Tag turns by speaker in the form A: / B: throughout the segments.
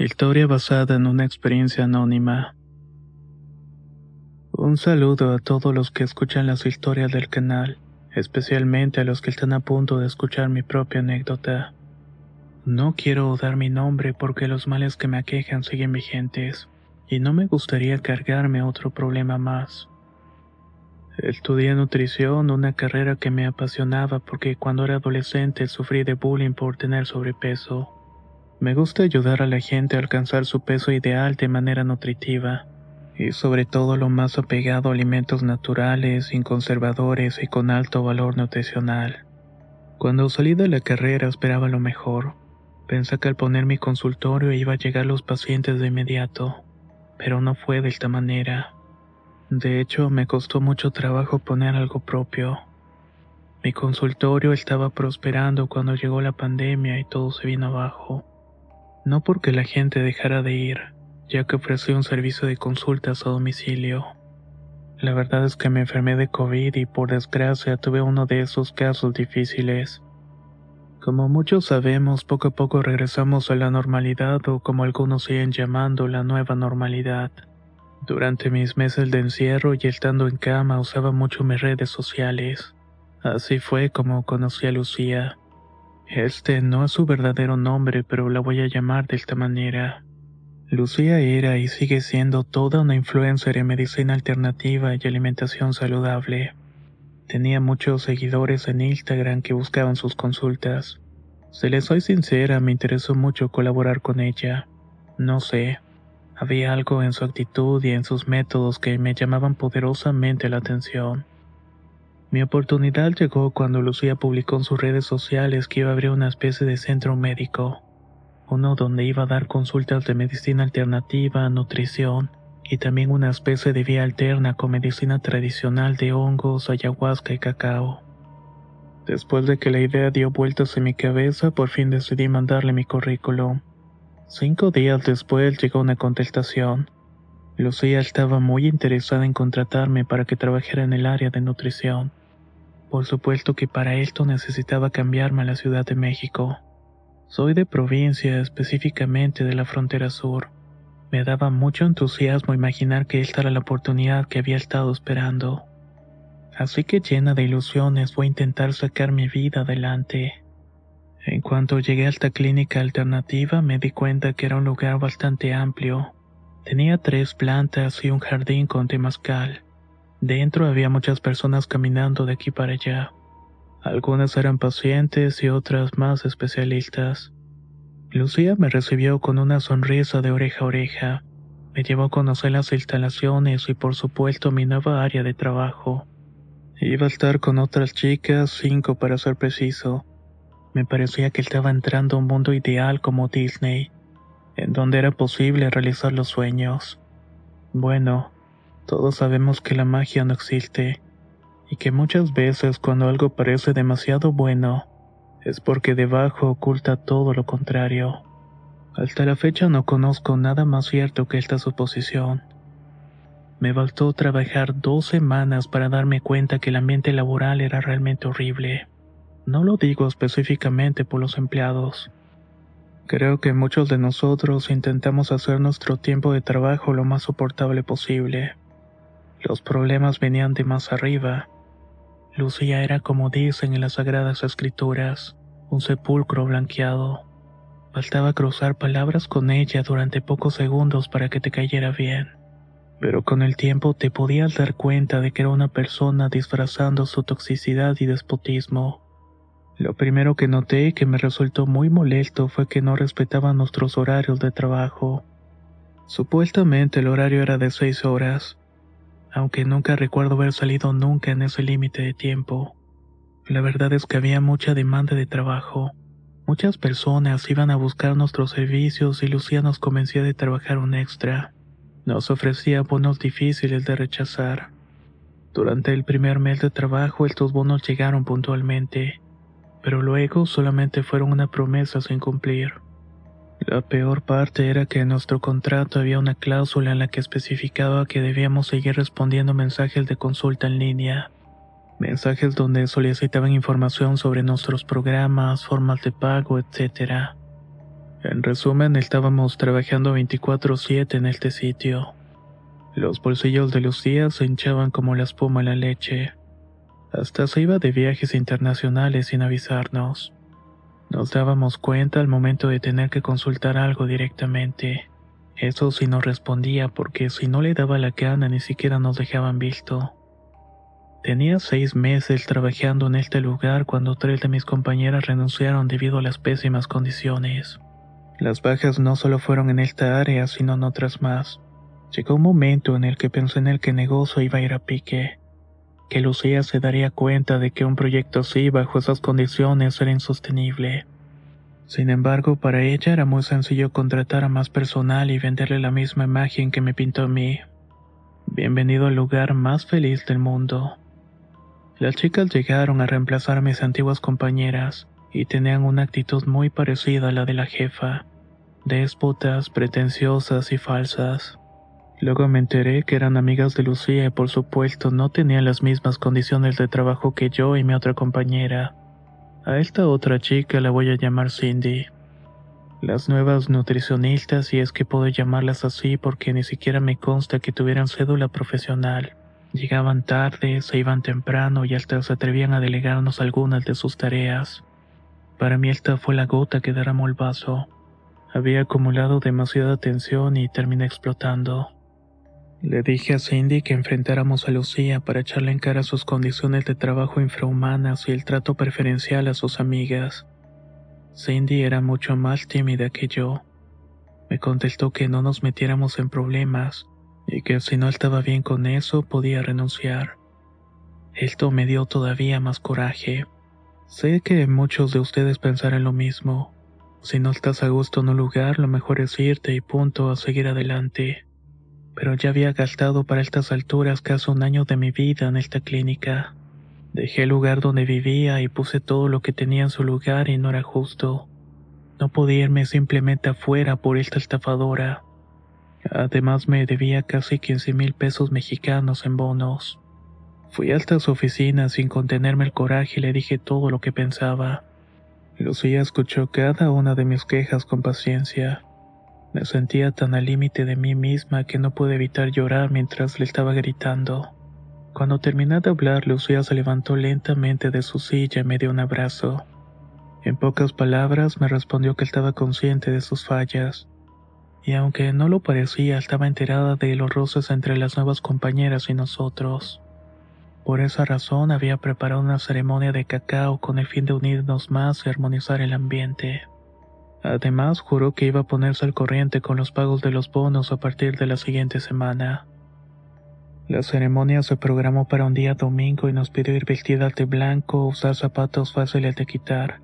A: Historia basada en una experiencia anónima. Un saludo a todos los que escuchan las historias del canal, especialmente a los que están a punto de escuchar mi propia anécdota. No quiero dar mi nombre porque los males que me aquejan siguen vigentes, y no me gustaría cargarme otro problema más. Estudié nutrición, una carrera que me apasionaba porque cuando era adolescente sufrí de bullying por tener sobrepeso. Me gusta ayudar a la gente a alcanzar su peso ideal de manera nutritiva, y sobre todo lo más apegado a alimentos naturales, sin conservadores y con alto valor nutricional. Cuando salí de la carrera esperaba lo mejor. Pensé que al poner mi consultorio iba a llegar los pacientes de inmediato, pero no fue de esta manera. De hecho, me costó mucho trabajo poner algo propio. Mi consultorio estaba prosperando cuando llegó la pandemia y todo se vino abajo. No porque la gente dejara de ir, ya que ofrecí un servicio de consultas a domicilio. La verdad es que me enfermé de COVID y por desgracia tuve uno de esos casos difíciles. Como muchos sabemos, poco a poco regresamos a la normalidad o como algunos siguen llamando la nueva normalidad. Durante mis meses de encierro y estando en cama usaba mucho mis redes sociales. Así fue como conocí a Lucía. Este no es su verdadero nombre, pero la voy a llamar de esta manera. Lucía era y sigue siendo toda una influencer en medicina alternativa y alimentación saludable. Tenía muchos seguidores en Instagram que buscaban sus consultas. Si les soy sincera, me interesó mucho colaborar con ella. No sé, había algo en su actitud y en sus métodos que me llamaban poderosamente la atención. Mi oportunidad llegó cuando Lucía publicó en sus redes sociales que iba a abrir una especie de centro médico, uno donde iba a dar consultas de medicina alternativa, nutrición y también una especie de vía alterna con medicina tradicional de hongos, ayahuasca y cacao. Después de que la idea dio vueltas en mi cabeza, por fin decidí mandarle mi currículum. Cinco días después llegó una contestación. Lucía estaba muy interesada en contratarme para que trabajara en el área de nutrición. Por supuesto que para esto necesitaba cambiarme a la Ciudad de México. Soy de provincia, específicamente de la frontera sur. Me daba mucho entusiasmo imaginar que esta era la oportunidad que había estado esperando. Así que llena de ilusiones voy a intentar sacar mi vida adelante. En cuanto llegué a esta clínica alternativa me di cuenta que era un lugar bastante amplio. Tenía tres plantas y un jardín con temazcal. Dentro había muchas personas caminando de aquí para allá. Algunas eran pacientes y otras más especialistas. Lucía me recibió con una sonrisa de oreja a oreja. Me llevó a conocer las instalaciones y por supuesto mi nueva área de trabajo. Iba a estar con otras chicas, cinco para ser preciso. Me parecía que estaba entrando a un mundo ideal como Disney, en donde era posible realizar los sueños. Bueno, todos sabemos que la magia no existe, y que muchas veces cuando algo parece demasiado bueno, es porque debajo oculta todo lo contrario. Hasta la fecha no conozco nada más cierto que esta suposición. Me faltó trabajar dos semanas para darme cuenta que el ambiente laboral era realmente horrible. No lo digo específicamente por los empleados. Creo que muchos de nosotros intentamos hacer nuestro tiempo de trabajo lo más soportable posible. Los problemas venían de más arriba. Lucía era como dicen en las sagradas escrituras, un sepulcro blanqueado. Faltaba cruzar palabras con ella durante pocos segundos para que te cayera bien. Pero con el tiempo te podías dar cuenta de que era una persona disfrazando su toxicidad y despotismo. Lo primero que noté y que me resultó muy molesto fue que no respetaba nuestros horarios de trabajo. Supuestamente el horario era de seis horas, aunque nunca recuerdo haber salido nunca en ese límite de tiempo. La verdad es que había mucha demanda de trabajo, Muchas personas iban a buscar nuestros servicios y Lucía nos convencía de trabajar un extra. Nos ofrecía bonos difíciles de rechazar. Durante el primer mes de trabajo estos bonos llegaron puntualmente, pero luego solamente fueron una promesa sin cumplir. La peor parte era que en nuestro contrato había una cláusula en la que especificaba que debíamos seguir respondiendo mensajes de consulta en línea. Mensajes donde solicitaban información sobre nuestros programas, formas de pago, etc. En resumen, estábamos trabajando 24/7 en este sitio. Los bolsillos de Lucía se hinchaban como la espuma en la leche. Hasta se iba de viajes internacionales sin avisarnos. Nos dábamos cuenta al momento de tener que consultar algo directamente. Eso sí nos respondía porque si no le daba la gana ni siquiera nos dejaban visto. Tenía seis meses trabajando en este lugar cuando tres de mis compañeras renunciaron debido a las pésimas condiciones. Las bajas no solo fueron en esta área, sino en otras más. Llegó un momento en el que pensé en el que negocio iba a ir a pique, que Lucía se daría cuenta de que un proyecto así bajo esas condiciones era insostenible. Sin embargo, para ella era muy sencillo contratar a más personal y venderle la misma imagen que me pintó a mí. Bienvenido al lugar más feliz del mundo. Las chicas llegaron a reemplazar a mis antiguas compañeras y tenían una actitud muy parecida a la de la jefa, déspotas, pretenciosas y falsas. Luego me enteré que eran amigas de Lucía y por supuesto no tenían las mismas condiciones de trabajo que yo y mi otra compañera. A esta otra chica la voy a llamar Cindy. Las nuevas nutricionistas, si es que puedo llamarlas así porque ni siquiera me consta que tuvieran cédula profesional. Llegaban tarde, se iban temprano y hasta se atrevían a delegarnos algunas de sus tareas. Para mí esta fue la gota que derramó el vaso. Había acumulado demasiada tensión y terminé explotando. Le dije a Cindy que enfrentáramos a Lucía para echarle en cara sus condiciones de trabajo infrahumanas y el trato preferencial a sus amigas. Cindy era mucho más tímida que yo. Me contestó que no nos metiéramos en problemas, y que si no estaba bien con eso podía renunciar. Esto me dio todavía más coraje. Sé que muchos de ustedes pensarán lo mismo. Si no estás a gusto en un lugar, lo mejor es irte y punto a seguir adelante. Pero ya había gastado para estas alturas casi un año de mi vida en esta clínica. Dejé el lugar donde vivía y puse todo lo que tenía en su lugar y no era justo. No podía irme simplemente afuera por esta estafadora. Además me debía casi 15 mil pesos mexicanos en bonos. Fui hasta su oficina sin contenerme el coraje y le dije todo lo que pensaba. Lucía escuchó cada una de mis quejas con paciencia. Me sentía tan al límite de mí misma que no pude evitar llorar mientras le estaba gritando. Cuando terminé de hablar, Lucía se levantó lentamente de su silla y me dio un abrazo. En pocas palabras me respondió que estaba consciente de sus fallas, y aunque no lo parecía, estaba enterada de los roces entre las nuevas compañeras y nosotros. Por esa razón había preparado una ceremonia de cacao con el fin de unirnos más y armonizar el ambiente. Además, juró que iba a ponerse al corriente con los pagos de los bonos a partir de la siguiente semana. La ceremonia se programó para un día domingo y nos pidió ir vestidas de blanco, usar zapatos fáciles de quitar,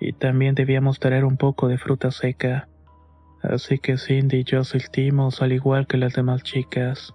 A: y también debíamos traer un poco de fruta seca. Así que Cindy y yo asistimos al igual que las demás chicas.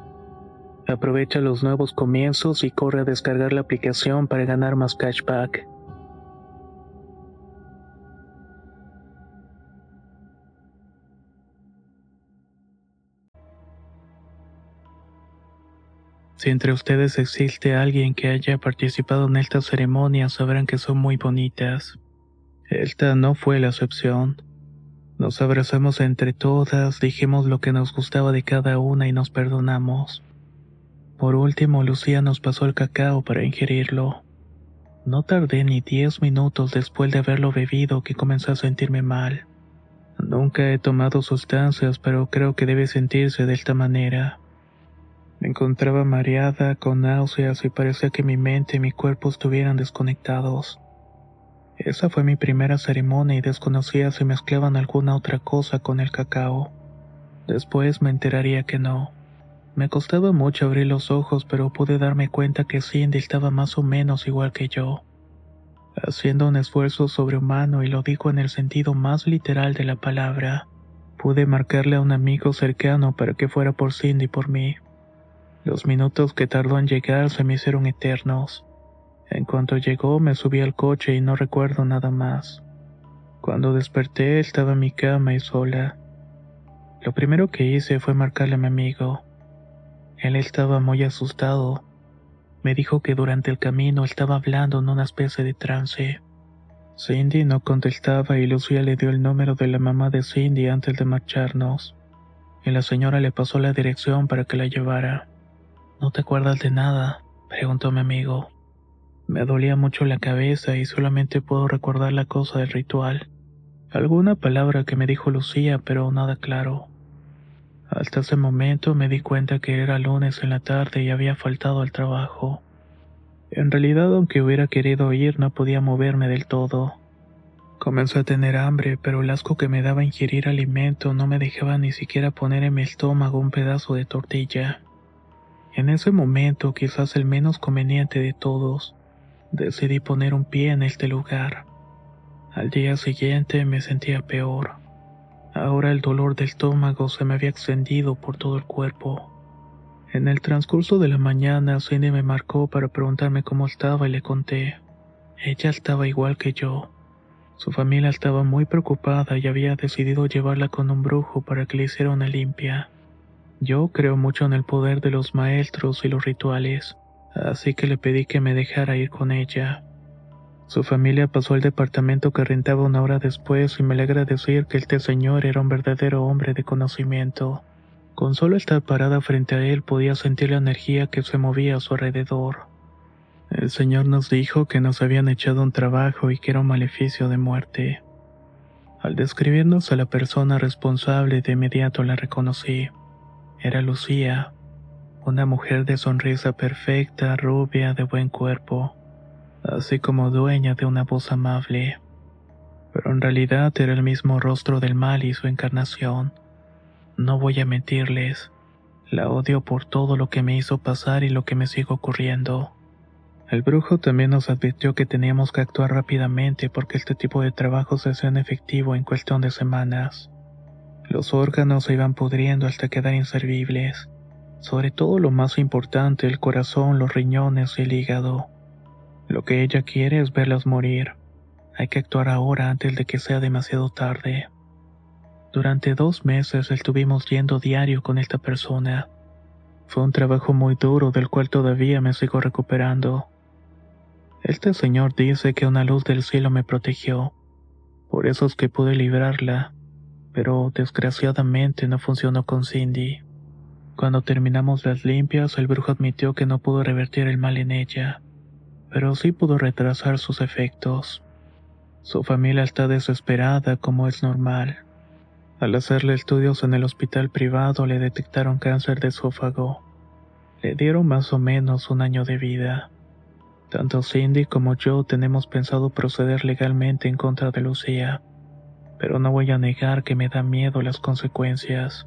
A: Aprovecha los nuevos comienzos y corre a descargar la aplicación para ganar más cashback. Si entre ustedes existe alguien que haya participado en esta ceremonia, sabrán que son muy bonitas. Esta no fue la excepción. Nos abrazamos entre todas, dijimos lo que nos gustaba de cada una y nos perdonamos. Por último, Lucía nos pasó el cacao para ingerirlo. No tardé ni diez minutos después de haberlo bebido que comencé a sentirme mal. Nunca he tomado sustancias, pero creo que debe sentirse de esta manera. Me encontraba mareada, con náuseas y parecía que mi mente y mi cuerpo estuvieran desconectados. Esa fue mi primera ceremonia y desconocía si mezclaban alguna otra cosa con el cacao. Después me enteraría que no. Me costaba mucho abrir los ojos, pero pude darme cuenta que Cindy estaba más o menos igual que yo, haciendo un esfuerzo sobrehumano y lo digo en el sentido más literal de la palabra. Pude marcarle a un amigo cercano para que fuera por Cindy y por mí. Los minutos que tardó en llegar se me hicieron eternos. En cuanto llegó me subí al coche y no recuerdo nada más. Cuando desperté estaba en mi cama y sola. Lo primero que hice fue marcarle a mi amigo. Él estaba muy asustado. Me dijo que durante el camino estaba hablando en una especie de trance. Cindy no contestaba y Lucía le dio el número de la mamá de Cindy antes de marcharnos. Y la señora le pasó la dirección para que la llevara. ¿No te acuerdas de nada? preguntó mi amigo. Me dolía mucho la cabeza y solamente puedo recordar la cosa del ritual. Alguna palabra que me dijo Lucía, pero nada claro. Hasta ese momento me di cuenta que era lunes en la tarde y había faltado al trabajo. En realidad, aunque hubiera querido ir, no podía moverme del todo. Comencé a tener hambre, pero el asco que me daba ingerir alimento no me dejaba ni siquiera poner en mi estómago un pedazo de tortilla. En ese momento, quizás el menos conveniente de todos, decidí poner un pie en este lugar. Al día siguiente me sentía peor. Ahora el dolor del estómago se me había extendido por todo el cuerpo. En el transcurso de la mañana, Cindy me marcó para preguntarme cómo estaba y le conté. Ella estaba igual que yo. Su familia estaba muy preocupada y había decidido llevarla con un brujo para que le hiciera una limpia. Yo creo mucho en el poder de los maestros y los rituales, así que le pedí que me dejara ir con ella. Su familia pasó al departamento que rentaba una hora después y me alegra decir que este señor era un verdadero hombre de conocimiento. Con solo estar parada frente a él podía sentir la energía que se movía a su alrededor. El Señor nos dijo que nos habían echado un trabajo y que era un maleficio de muerte. Al describirnos a la persona responsable de inmediato la reconocí. Era Lucía, una mujer de sonrisa perfecta, rubia, de buen cuerpo, así como dueña de una voz amable. Pero en realidad era el mismo rostro del mal y su encarnación. No voy a mentirles, la odio por todo lo que me hizo pasar y lo que me sigue ocurriendo. El brujo también nos advirtió que teníamos que actuar rápidamente porque este tipo de trabajo se hacían efectivo en cuestión de semanas. Los órganos se iban pudriendo hasta quedar inservibles, sobre todo lo más importante, el corazón, los riñones y el hígado. Lo que ella quiere es verlas morir. Hay que actuar ahora antes de que sea demasiado tarde. Durante dos meses estuvimos yendo diario con esta persona. Fue un trabajo muy duro del cual todavía me sigo recuperando. Este señor dice que una luz del cielo me protegió. Por eso es que pude librarla. Pero desgraciadamente no funcionó con Cindy. Cuando terminamos las limpias, el brujo admitió que no pudo revertir el mal en ella, pero sí pudo retrasar sus efectos. Su familia está desesperada como es normal. Al hacerle estudios en el hospital privado le detectaron cáncer de esófago. Le dieron más o menos un año de vida. Tanto Cindy como yo tenemos pensado proceder legalmente en contra de Lucía, pero no voy a negar que me da miedo las consecuencias.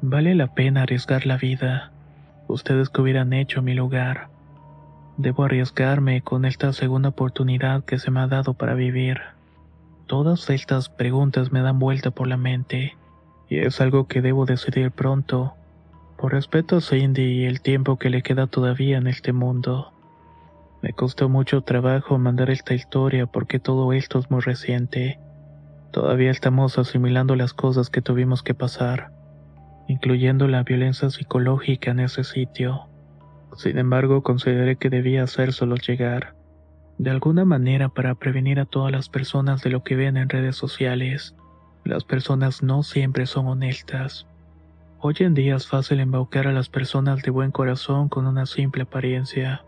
A: Vale la pena arriesgar la vida. Ustedes que hubieran hecho mi lugar. Debo arriesgarme con esta segunda oportunidad que se me ha dado para vivir. Todas estas preguntas me dan vuelta por la mente, y es algo que debo decidir pronto, por respeto a Cindy y el tiempo que le queda todavía en este mundo. Me costó mucho trabajo mandar esta historia porque todo esto es muy reciente. Todavía estamos asimilando las cosas que tuvimos que pasar, incluyendo la violencia psicológica en ese sitio. Sin embargo, consideré que debía hacérselo llegar, de alguna manera para prevenir a todas las personas de lo que ven en redes sociales. Las personas no siempre son honestas. Hoy en día es fácil embaucar a las personas de buen corazón con una simple apariencia.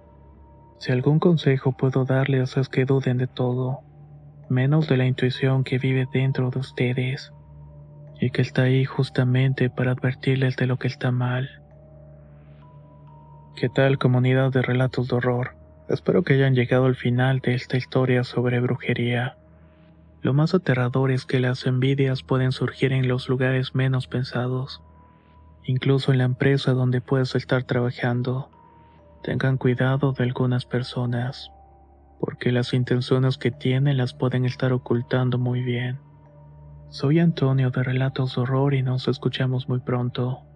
A: Si algún consejo puedo darles es que duden de todo, menos de la intuición que vive dentro de ustedes, y que está ahí justamente para advertirles de lo que está mal. ¿Qué tal comunidad de relatos de horror? Espero que hayan llegado al final de esta historia sobre brujería. Lo más aterrador es que las envidias pueden surgir en los lugares menos pensados, incluso en la empresa donde puedes estar trabajando. Tengan cuidado de algunas personas, porque las intenciones que tienen las pueden estar ocultando muy bien. Soy Antonio de Relatos de Horror y nos escuchamos muy pronto.